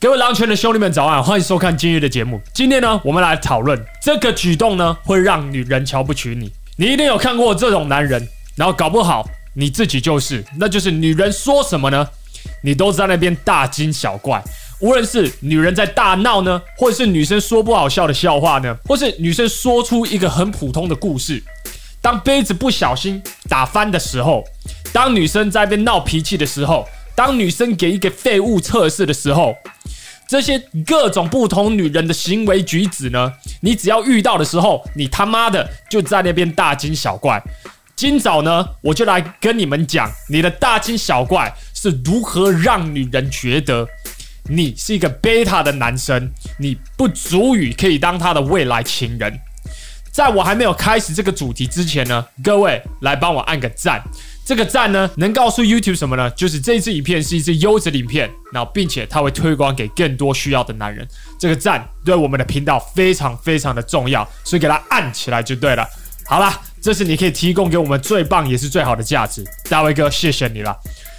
各位狼圈的兄弟们早安，欢迎收看今日的节目。今天呢，我们来讨论这个举动呢，会让女人瞧不起你。你一定有看过这种男人，然后搞不好你自己就是，那就是女人说什么呢，你都在那边大惊小怪。无论是女人在大闹呢，或者是女生说不好笑的笑话呢，或是女生说出一个很普通的故事，当杯子不小心打翻的时候，当女生在那边闹脾气的时候，当女生给一个废物测试的时候。这些各种不同女人的行为举止呢，你只要遇到的时候，你他妈的就在那边大惊小怪。今早呢，我就来跟你们讲，你的大惊小怪是如何让女人觉得你是一个贝塔的男生，你不足以可以当她的未来情人。在我还没有开始这个主题之前呢，各位来帮我按个赞。这个赞呢，能告诉 YouTube 什么呢？就是这支影片是一支优质的影片，然后并且它会推广给更多需要的男人。这个赞对我们的频道非常非常的重要，所以给它按起来就对了。好啦，这是你可以提供给我们最棒也是最好的价值，大卫哥，谢谢你了。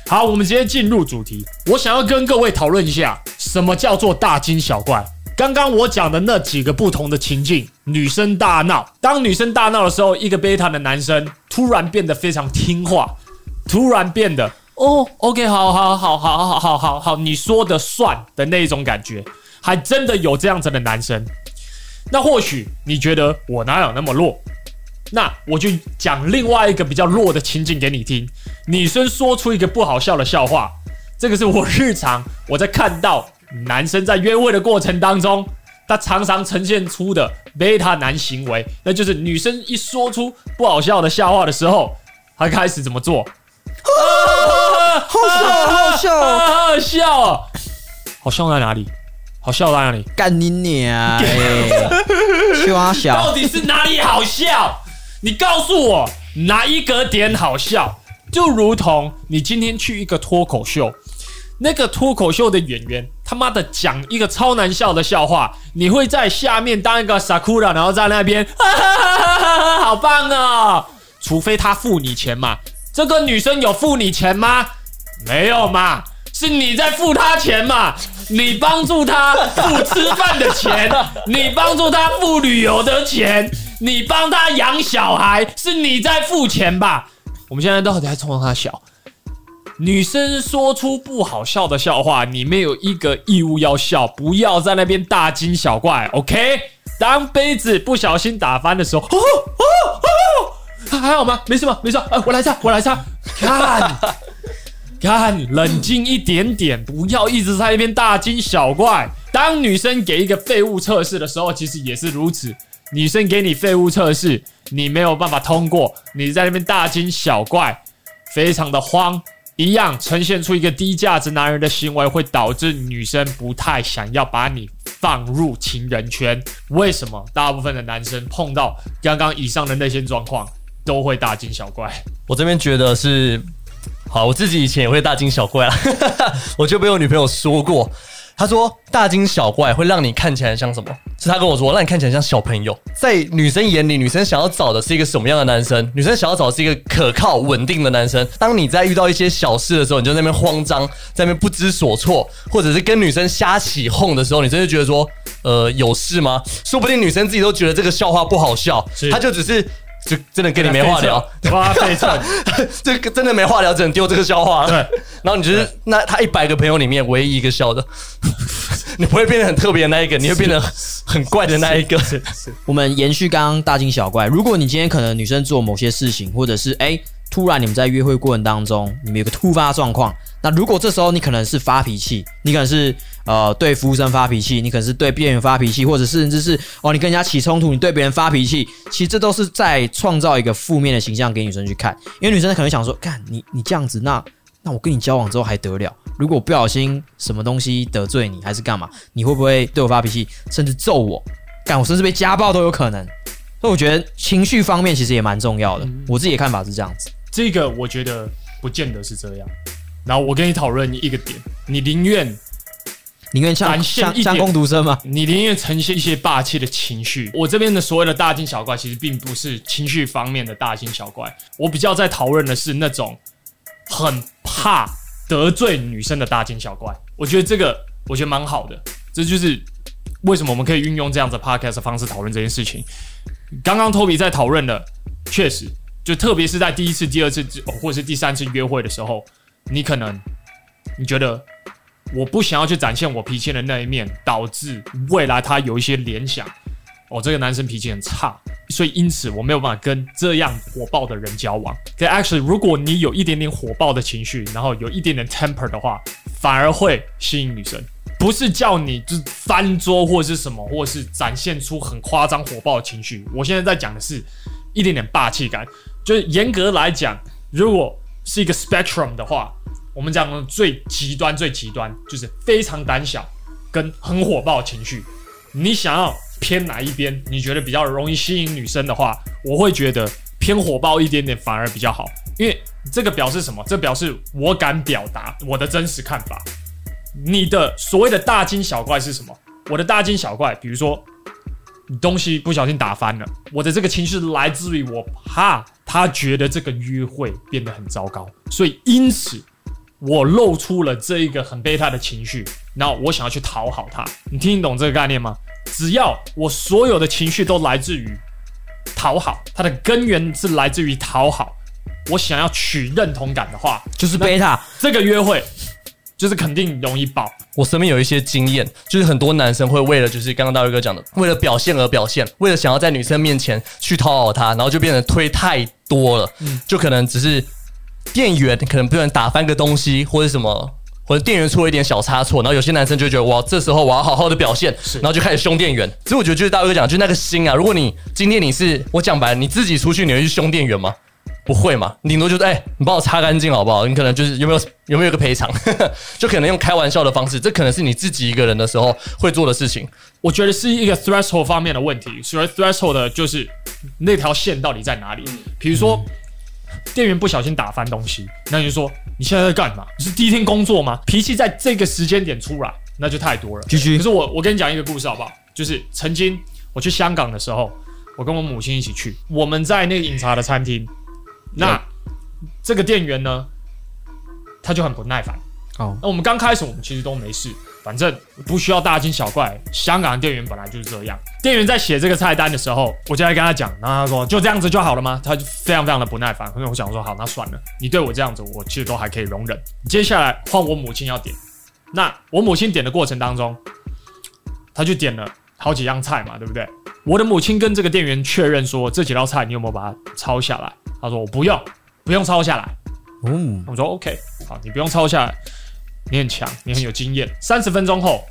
好，我们直接进入主题。我想要跟各位讨论一下，什么叫做大惊小怪？刚刚我讲的那几个不同的情境，女生大闹。当女生大闹的时候，一个贝塔的男生突然变得非常听话。突然变得哦，OK，好好好好好好好好好，你说的算的那种感觉，还真的有这样子的男生。那或许你觉得我哪有那么弱？那我就讲另外一个比较弱的情景给你听。女生说出一个不好笑的笑话，这个是我日常我在看到男生在约会的过程当中，他常常呈现出的贝塔男行为，那就是女生一说出不好笑的笑话的时候，他开始怎么做？啊！好笑，好笑，好好笑啊！好笑在哪里？好笑在哪里？干你娘！笑小，到底是哪里好笑？你告诉我哪一个点好笑？就如同你今天去一个脱口秀，那个脱口秀的演员他妈的讲一个超难笑的笑话，你会在下面当一个 Sakura，然后在那边，哈哈哈哈哈，好棒啊！除非他付你钱嘛。这个女生有付你钱吗？没有嘛，是你在付她钱嘛？你帮助她付吃饭的钱，你帮助她付旅游的钱，你帮她养小孩，是你在付钱吧？我们现在到底还冲她笑？女生说出不好笑的笑话，你没有一个义务要笑，不要在那边大惊小怪，OK？当杯子不小心打翻的时候，哦哦哦还好吗？没事吗？没事。啊，我来擦，我来擦。看，看，冷静一点点，不要一直在那边大惊小怪。当女生给一个废物测试的时候，其实也是如此。女生给你废物测试，你没有办法通过，你在那边大惊小怪，非常的慌，一样呈现出一个低价值男人的行为，会导致女生不太想要把你放入情人圈。为什么？大部分的男生碰到刚刚以上的那些状况，都会大惊小怪。我这边觉得是，好，我自己以前也会大惊小怪啊。我就被我女朋友说过，她说大惊小怪会让你看起来像什么？是他跟我说，让你看起来像小朋友。在女生眼里，女生想要找的是一个什么样的男生？女生想要找的是一个可靠、稳定的男生。当你在遇到一些小事的时候，你就在那边慌张，在那边不知所措，或者是跟女生瞎起哄的时候，你真的觉得说，呃，有事吗？说不定女生自己都觉得这个笑话不好笑，她就只是。就真的跟你没话聊，哇，太惨，这个真的没话聊，只能丢这个笑话。对，然后你就是那他一百个朋友里面唯一一个笑的，你不会变得很特别的那一个，你会变得很怪的那一个。我们延续刚刚大惊小怪，如果你今天可能女生做某些事情，或者是哎。突然，你们在约会过程当中，你们有个突发状况。那如果这时候你可能是发脾气，你可能是呃对服务生发脾气，你可能是对店员发脾气，或者是甚至是哦你跟人家起冲突，你对别人发脾气，其实这都是在创造一个负面的形象给女生去看。因为女生可能想说，干你你这样子，那那我跟你交往之后还得了？如果不小心什么东西得罪你，还是干嘛？你会不会对我发脾气，甚至揍我？干我甚至被家暴都有可能。所以我觉得情绪方面其实也蛮重要的。我自己的看法是这样子。这个我觉得不见得是这样，然后我跟你讨论一个点，你宁愿宁愿像像像工读生吗？你宁愿呈现一些霸气的情绪。我这边的所谓的大惊小怪，其实并不是情绪方面的大惊小怪，我比较在讨论的是那种很怕得罪女生的大惊小怪。我觉得这个我觉得蛮好的。这就是为什么我们可以运用这样子 podcast 的方式讨论这件事情。刚刚 Toby 在讨论的，确实，就特别是在第一次、第二次或者是第三次约会的时候，你可能你觉得我不想要去展现我脾气的那一面，导致未来他有一些联想。哦，这个男生脾气很差，所以因此我没有办法跟这样火爆的人交往。可 actually，如果你有一点点火爆的情绪，然后有一点点 temper 的话，反而会吸引女生。不是叫你就是翻桌或者是什么，或者是展现出很夸张火爆的情绪。我现在在讲的是一点点霸气感。就是严格来讲，如果是一个 spectrum 的话，我们讲的最极端、最极端就是非常胆小跟很火爆情绪。你想要？偏哪一边？你觉得比较容易吸引女生的话，我会觉得偏火爆一点点反而比较好，因为这个表示什么？这表示我敢表达我的真实看法。你的所谓的大惊小怪是什么？我的大惊小怪，比如说东西不小心打翻了，我的这个情绪来自于我怕他觉得这个约会变得很糟糕，所以因此我露出了这一个很贝塔的情绪，然后我想要去讨好他。你听得懂这个概念吗？只要我所有的情绪都来自于讨好，它的根源是来自于讨好。我想要取认同感的话，就是贝塔。这个约会就是肯定容易爆。我身边有一些经验，就是很多男生会为了就是刚刚大卫哥讲的，为了表现而表现，为了想要在女生面前去讨好她，然后就变成推太多了，嗯，就可能只是店员可能不能打翻个东西或者什么。或者店员出了一点小差错，然后有些男生就觉得哇，这时候我要好好的表现，然后就开始凶店员。所以我觉得就是大卫哥讲，就是那个心啊。如果你今天你是我讲白了，你自己出去你会去凶店员吗？不会嘛，顶多就是哎、欸，你帮我擦干净好不好？你可能就是有没有有没有一个赔偿？就可能用开玩笑的方式，这可能是你自己一个人的时候会做的事情。我觉得是一个 threshold 方面的问题。所谓 threshold 的就是那条线到底在哪里？比如说。嗯店员不小心打翻东西，那你就说你现在在干嘛？你是第一天工作吗？脾气在这个时间点出来，那就太多了。继续。可是我我跟你讲一个故事好不好？就是曾经我去香港的时候，我跟我母亲一起去，我们在那个饮茶的餐厅，那这个店员呢，他就很不耐烦。哦，那我们刚开始我们其实都没事。反正不需要大惊小怪，香港的店员本来就是这样。店员在写这个菜单的时候，我就来跟他讲，然后他说就这样子就好了吗？他就非常非常的不耐烦。所以我想说好，那算了，你对我这样子，我其实都还可以容忍。接下来换我母亲要点，那我母亲点的过程当中，他就点了好几样菜嘛，对不对？我的母亲跟这个店员确认说，这几道菜你有没有把它抄下来？他说我不用，不用抄下来。嗯，我说 OK，好，你不用抄下来。你很强，你很有经验。三十分钟后，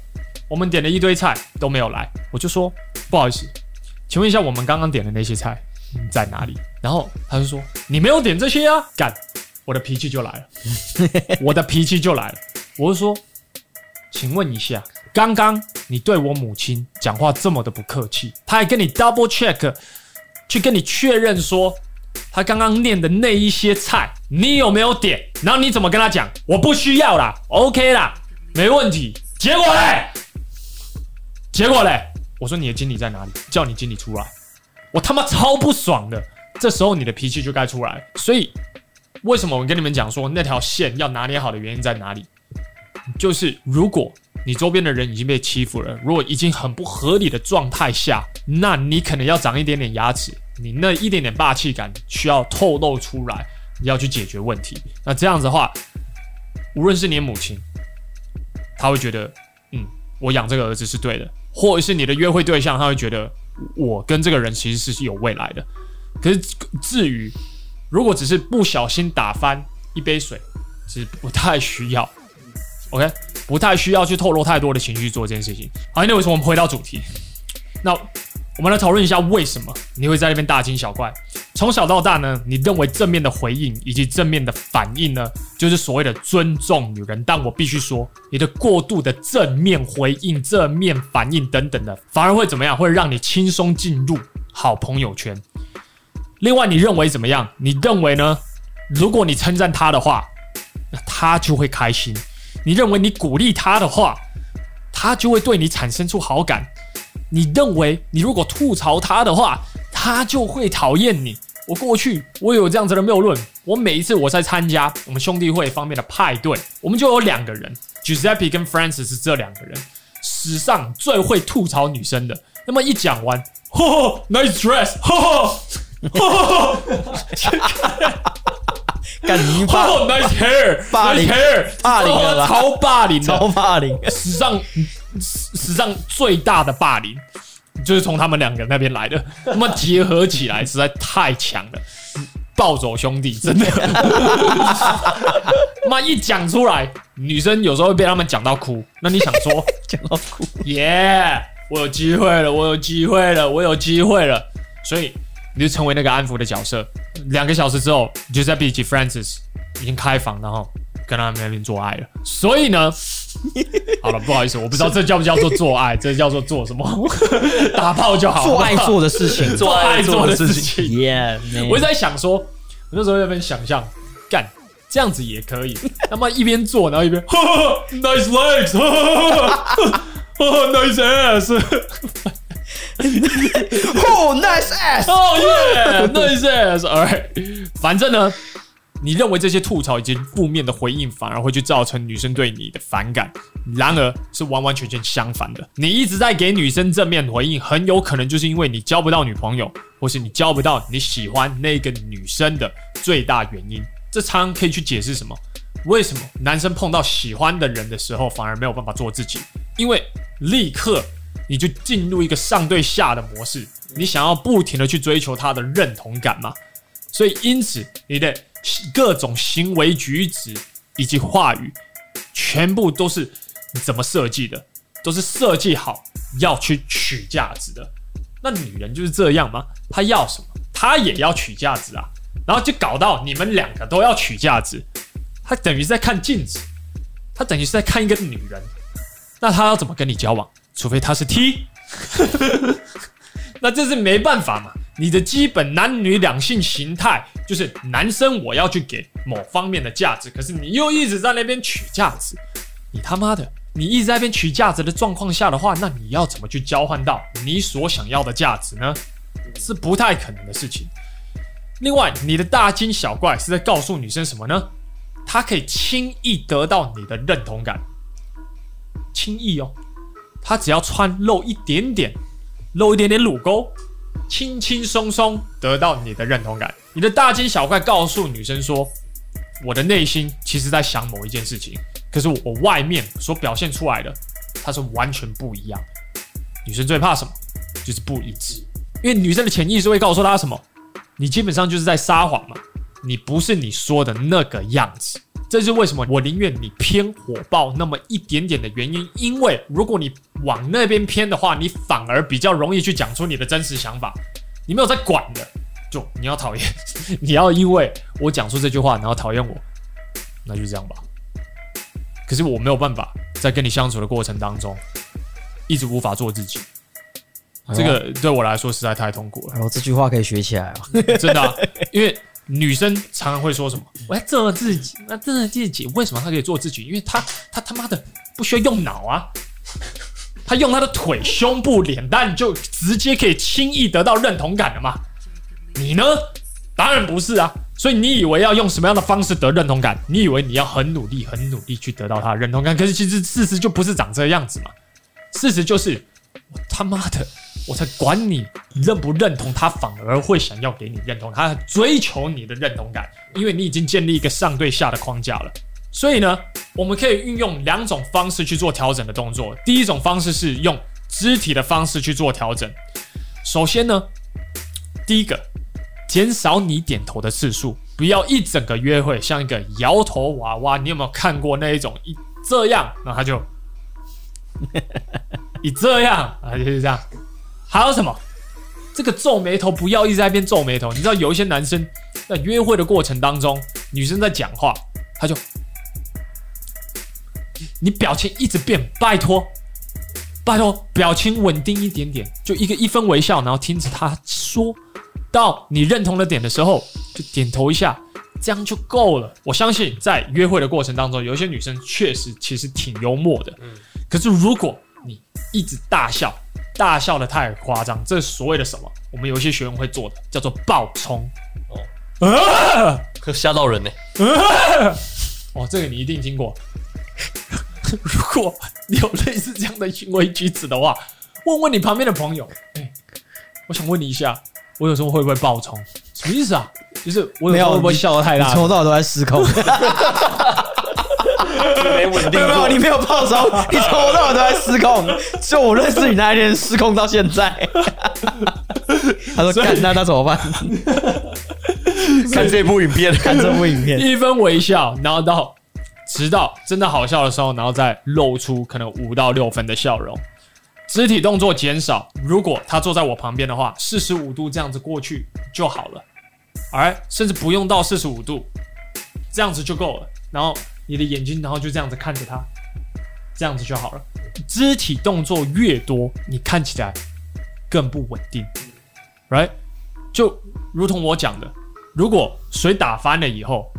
我们点了一堆菜都没有来，我就说不好意思，请问一下，我们刚刚点的那些菜在哪里？然后他就说你没有点这些啊，干，我的脾气就来了，我的脾气就来了。我就说，请问一下，刚刚你对我母亲讲话这么的不客气，他还跟你 double check，去跟你确认说。他刚刚念的那一些菜，你有没有点？然后你怎么跟他讲？我不需要啦，OK 啦，没问题。结果嘞？结果嘞？我说你的经理在哪里？叫你经理出来。我他妈超不爽的。这时候你的脾气就该出来。所以为什么我跟你们讲说那条线要拿捏好的原因在哪里？就是如果你周边的人已经被欺负了，如果已经很不合理的状态下，那你可能要长一点点牙齿。你那一点点霸气感需要透露出来，你要去解决问题。那这样子的话，无论是你母亲，他会觉得，嗯，我养这个儿子是对的；或者是你的约会对象，他会觉得我跟这个人其实是有未来的。可是至于如果只是不小心打翻一杯水，其实不太需要。OK，不太需要去透露太多的情绪做这件事情。好，那为什么我们回到主题？那。我们来讨论一下，为什么你会在那边大惊小怪？从小到大呢，你认为正面的回应以及正面的反应呢，就是所谓的尊重女人。但我必须说，你的过度的正面回应、正面反应等等的，反而会怎么样？会让你轻松进入好朋友圈。另外，你认为怎么样？你认为呢？如果你称赞他的话，那他就会开心；你认为你鼓励他的话，他就会对你产生出好感。你认为你如果吐槽他的话，他就会讨厌你。我过去我有这样子的谬论。我每一次我在参加我们兄弟会方面的派对，我们就有两个人 Giuseppe 跟 Francis 是这两个人，史上最会吐槽女生的。那么一讲完，吼，Nice dress，吼吼，干你霸，Nice hair，霸凌 nice hair，霸凌了啦超霸凌，超霸凌，史上史史上最大的霸凌，就是从他们两个那边来的。那么结合起来实在太强了，暴走兄弟真的。妈一讲出来，女生有时候会被他们讲到哭。那你想说，讲到哭，耶、yeah,，我有机会了，我有机会了，我有机会了。所以你就成为那个安抚的角色。两个小时之后，你就在比起 Francis 已经开房，然后跟他们那边做爱了。所以呢，好了，不好意思，我不知道这叫不叫做做爱，这叫做做什么？打炮就好，做爱做的事情，做爱做的事情。耶、yeah,，我一直在想说，我那时候在那边想象，干这样子也可以。他妈一边做，然后一边，nice legs，哈哈哈 nice ass。哦、oh,，nice ass！哦耶，nice ass！Alright，反正呢，你认为这些吐槽以及负面的回应，反而会去造成女生对你的反感。然而，是完完全全相反的。你一直在给女生正面回应，很有可能就是因为你交不到女朋友，或是你交不到你喜欢那个女生的最大原因。这常常可以去解释什么？为什么男生碰到喜欢的人的时候，反而没有办法做自己？因为立刻。你就进入一个上对下的模式，你想要不停的去追求他的认同感嘛？所以因此你的各种行为举止以及话语，全部都是怎么设计的，都是设计好要去取价值的。那女人就是这样吗？她要什么，她也要取价值啊。然后就搞到你们两个都要取价值，她等于是在看镜子，她等于是在看一个女人，那她要怎么跟你交往？除非她是 T，那这是没办法嘛。你的基本男女两性形态就是男生我要去给某方面的价值，可是你又一直在那边取价值，你他妈的，你一直在那边取价值的状况下的话，那你要怎么去交换到你所想要的价值呢？是不太可能的事情。另外，你的大惊小怪是在告诉女生什么呢？她可以轻易得到你的认同感，轻易哦。他只要穿露一点点，露一点点乳沟，轻轻松松得到你的认同感。你的大惊小怪告诉女生说：“我的内心其实在想某一件事情，可是我外面所表现出来的，它是完全不一样。”女生最怕什么？就是不一致。因为女生的潜意识会告诉她什么？你基本上就是在撒谎嘛，你不是你说的那个样子。这是为什么我宁愿你偏火爆那么一点点的原因，因为如果你往那边偏的话，你反而比较容易去讲出你的真实想法。你没有在管的，就你要讨厌，你要因为我讲出这句话然后讨厌我，那就这样吧。可是我没有办法在跟你相处的过程当中一直无法做自己，这个对我来说实在太痛苦了。然后这句话可以学起来哦，真的啊，因为。女生常常会说什么？我要做自己，那做自己为什么她可以做自己？因为她她他妈的不需要用脑啊，她用她的腿、胸部、脸蛋就直接可以轻易得到认同感了嘛？你呢？当然不是啊。所以你以为要用什么样的方式得认同感？你以为你要很努力、很努力去得到她的认同感？可是其实事实就不是长这样子嘛。事实就是我他妈的。我才管你认不认同他，反而会想要给你认同，他追求你的认同感，因为你已经建立一个上对下的框架了。所以呢，我们可以运用两种方式去做调整的动作。第一种方式是用肢体的方式去做调整。首先呢，第一个，减少你点头的次数，不要一整个约会像一个摇头娃娃。你有没有看过那一种一这样，然后他就 一这样啊，就是这样。还有什么？这个皱眉头不要一直在那边皱眉头。你知道有一些男生在约会的过程当中，女生在讲话，他就你表情一直变，拜托，拜托，表情稳定一点点，就一个一分微笑，然后听着他说到你认同的点的时候，就点头一下，这样就够了。我相信在约会的过程当中，有一些女生确实其实挺幽默的，可是如果你一直大笑。大笑的太夸张，这是所谓的什么？我们有一些学员会做的，叫做爆冲。哦，啊，可吓到人呢。哦，这个你一定听过。如果你有类似这样的行为举止的话，问问你旁边的朋友。哎，我想问你一下，我有时候会不会爆冲？什么意思啊？就是我有时候会不会笑得太大？从头到尾都在失控。没稳定，没有，你没有爆冲，你从头到尾都在失控。就我认识你那一天，失控到现在。他说：“干，那那怎么办？看这部影片，看这部影片，一分微笑，然后到直到真的好笑的时候，然后再露出可能五到六分的笑容，肢体动作减少。如果他坐在我旁边的话，四十五度这样子过去就好了。而，甚至不用到四十五度，这样子就够了。然后。”你的眼睛，然后就这样子看着他，这样子就好了。肢体动作越多，你看起来更不稳定，right？就如同我讲的，如果水打翻了以后，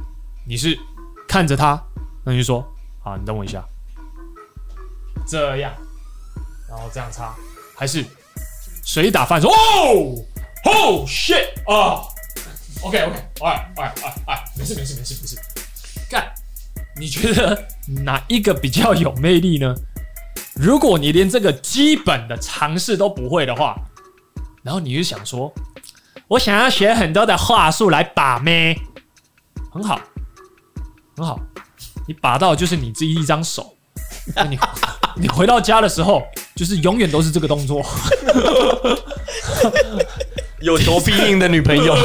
你是看着他，那你就说：“好，你等我一下。”这样，然后这样擦，还是水打翻说：“哦，oh shit 啊，OK OK，哎哎哎哎，没事没事没事没事，干。”你觉得哪一个比较有魅力呢？如果你连这个基本的常识都不会的话，然后你就想说，我想要学很多的话术来把妹，很好，很好，你把到就是你自己一张手，那你 你回到家的时候，就是永远都是这个动作，有求必应的女朋友。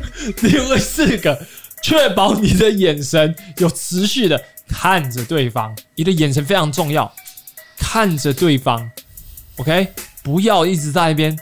因为四个确保你的眼神有持续的看着对方，你的眼神非常重要，看着对方，OK，不要一直在那边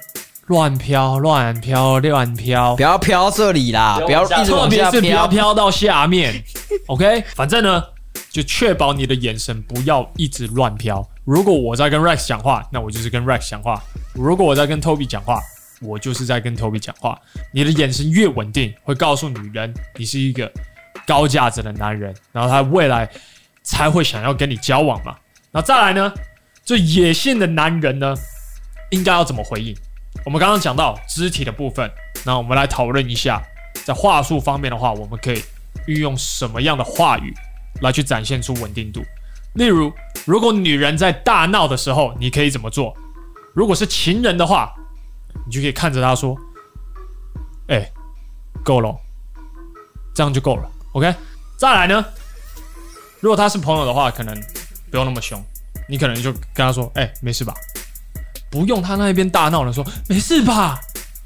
乱飘、乱飘、乱飘，不要飘这里啦，不要一直往下飘，特别是不要飘到下面，OK，反正呢，就确保你的眼神不要一直乱飘。如果我在跟 Rex 讲话，那我就是跟 Rex 讲话；如果我在跟 Toby 讲话。我就是在跟 Toby 讲话，你的眼神越稳定，会告诉女人你是一个高价值的男人，然后他未来才会想要跟你交往嘛。那再来呢，这野性的男人呢，应该要怎么回应？我们刚刚讲到肢体的部分，那我们来讨论一下，在话术方面的话，我们可以运用什么样的话语来去展现出稳定度？例如，如果女人在大闹的时候，你可以怎么做？如果是情人的话。你就可以看着他说：“哎、够了，这样就够了。”OK，再来呢？如果他是朋友的话，可能不用那么凶，你可能就跟他说：“哎、没事吧？”不用他那一边大闹的说：“没事吧？”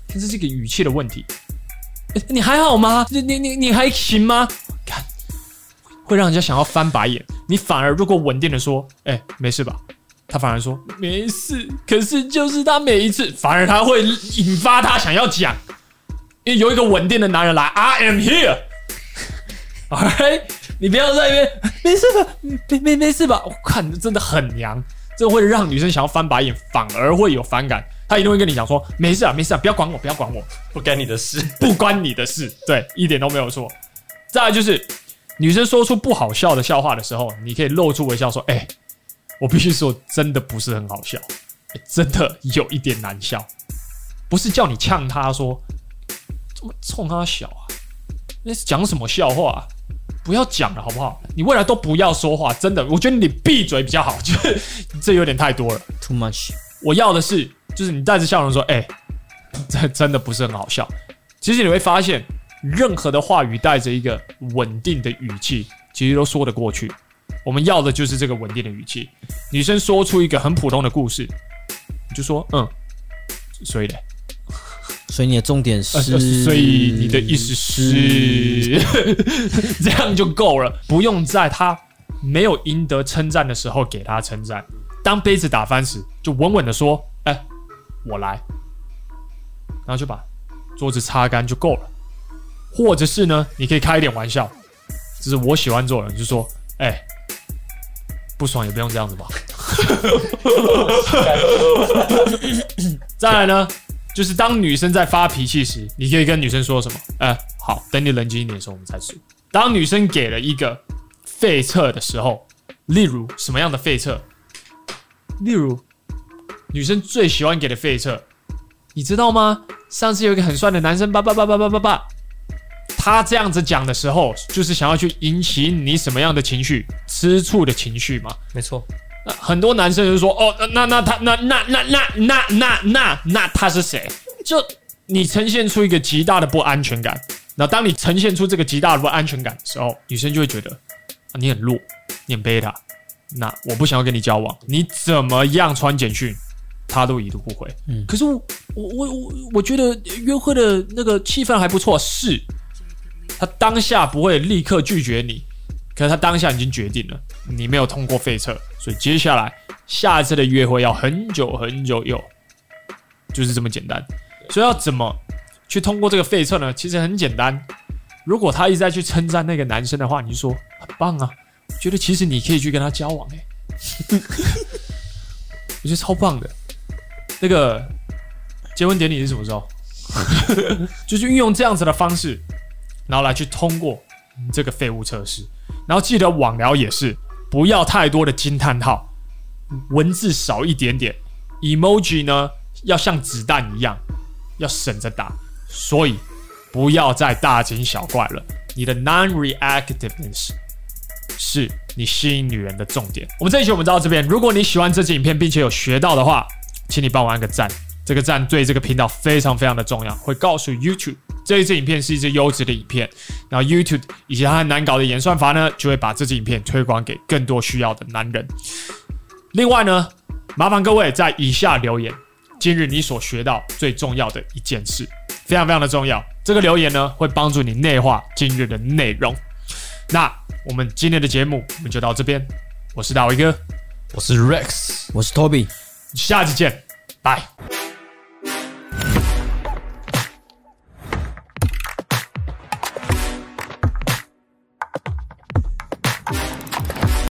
这是这个语气的问题。你还好吗？你你你你还行吗？看，会让人家想要翻白眼。你反而如果稳定的说：“哎、没事吧？”他反而说没事，可是就是他每一次，反而他会引发他想要讲，因为有一个稳定的男人来，I am here，OK，你不要在那边，没事吧？没没没事吧？我看你真的很娘，这会让女生想要翻白眼，反而会有反感。他一定会跟你讲说，没事啊，没事啊，不要管我，不要管我，不干你的事，不关你的事，对，一点都没有错。再来就是，女生说出不好笑的笑话的时候，你可以露出微笑说，哎、欸。我必须说，真的不是很好笑，欸，真的有一点难笑。不是叫你呛他说，怎么冲他小啊？那是讲什么笑话啊？不要讲了好不好？你未来都不要说话，真的，我觉得你闭嘴比较好。就是这有点太多了，too much。我要的是，就是你带着笑容说，哎，这真的不是很好笑。其实你会发现，任何的话语带着一个稳定的语气，其实都说得过去。我们要的就是这个稳定的语气。女生说出一个很普通的故事，你就说嗯，所以嘞，所以你的重点是，呃、所以你的意思是，是 这样就够了，不用在他没有赢得称赞的时候给他称赞。当杯子打翻时，就稳稳的说：“哎、欸，我来。”然后就把桌子擦干就够了。或者是呢，你可以开一点玩笑，这是我喜欢做的，就说：“哎、欸。”不爽也不用这样子吧。再来呢，就是当女生在发脾气时，你可以跟女生说什么？哎、好，等你冷静一点的时候，我们再说。当女生给了一个废册的时候，例如什么样的废册？例如女生最喜欢给的废册，你知道吗？上次有一个很帅的男生，叭叭叭叭叭叭叭，他这样子讲的时候，就是想要去引起你什么样的情绪？吃醋的情绪嘛。没错。那很多男生就说：“哦，那那他那那那那那那那那他是谁？”就你呈现出一个极大的不安全感。那当你呈现出这个极大的不安全感的时候，女生就会觉得啊，你很弱，你很贝塔。那我不想要跟你交往。你怎么样传简讯，他都已读不回。嗯，可是我我我我我觉得约会的那个气氛还不错，是。他当下不会立刻拒绝你，可是他当下已经决定了，你没有通过费测，所以接下来下一次的约会要很久很久有，就是这么简单。所以要怎么去通过这个费测呢？其实很简单，如果他一直在去称赞那个男生的话，你就说很棒啊，我觉得其实你可以去跟他交往诶、我觉得超棒的。那个结婚典礼是什么时候？就是运用这样子的方式。然后来去通过这个废物测试，然后记得网聊也是不要太多的惊叹号，文字少一点点，emoji 呢要像子弹一样要省着打，所以不要再大惊小怪了。你的 non-reactiveness 是你吸引女人的重点。我们这一期我们到这边，如果你喜欢这支影片并且有学到的话，请你帮我按个赞，这个赞对这个频道非常非常的重要，会告诉 YouTube。这一支影片是一支优质的影片，然后 YouTube 以及它很难搞的演算法呢，就会把这支影片推广给更多需要的男人。另外呢，麻烦各位在以下留言，今日你所学到最重要的一件事，非常非常的重要。这个留言呢，会帮助你内化今日的内容。那我们今天的节目我们就到这边，我是大伟哥，我是 Rex，我是 Toby，下期见，拜。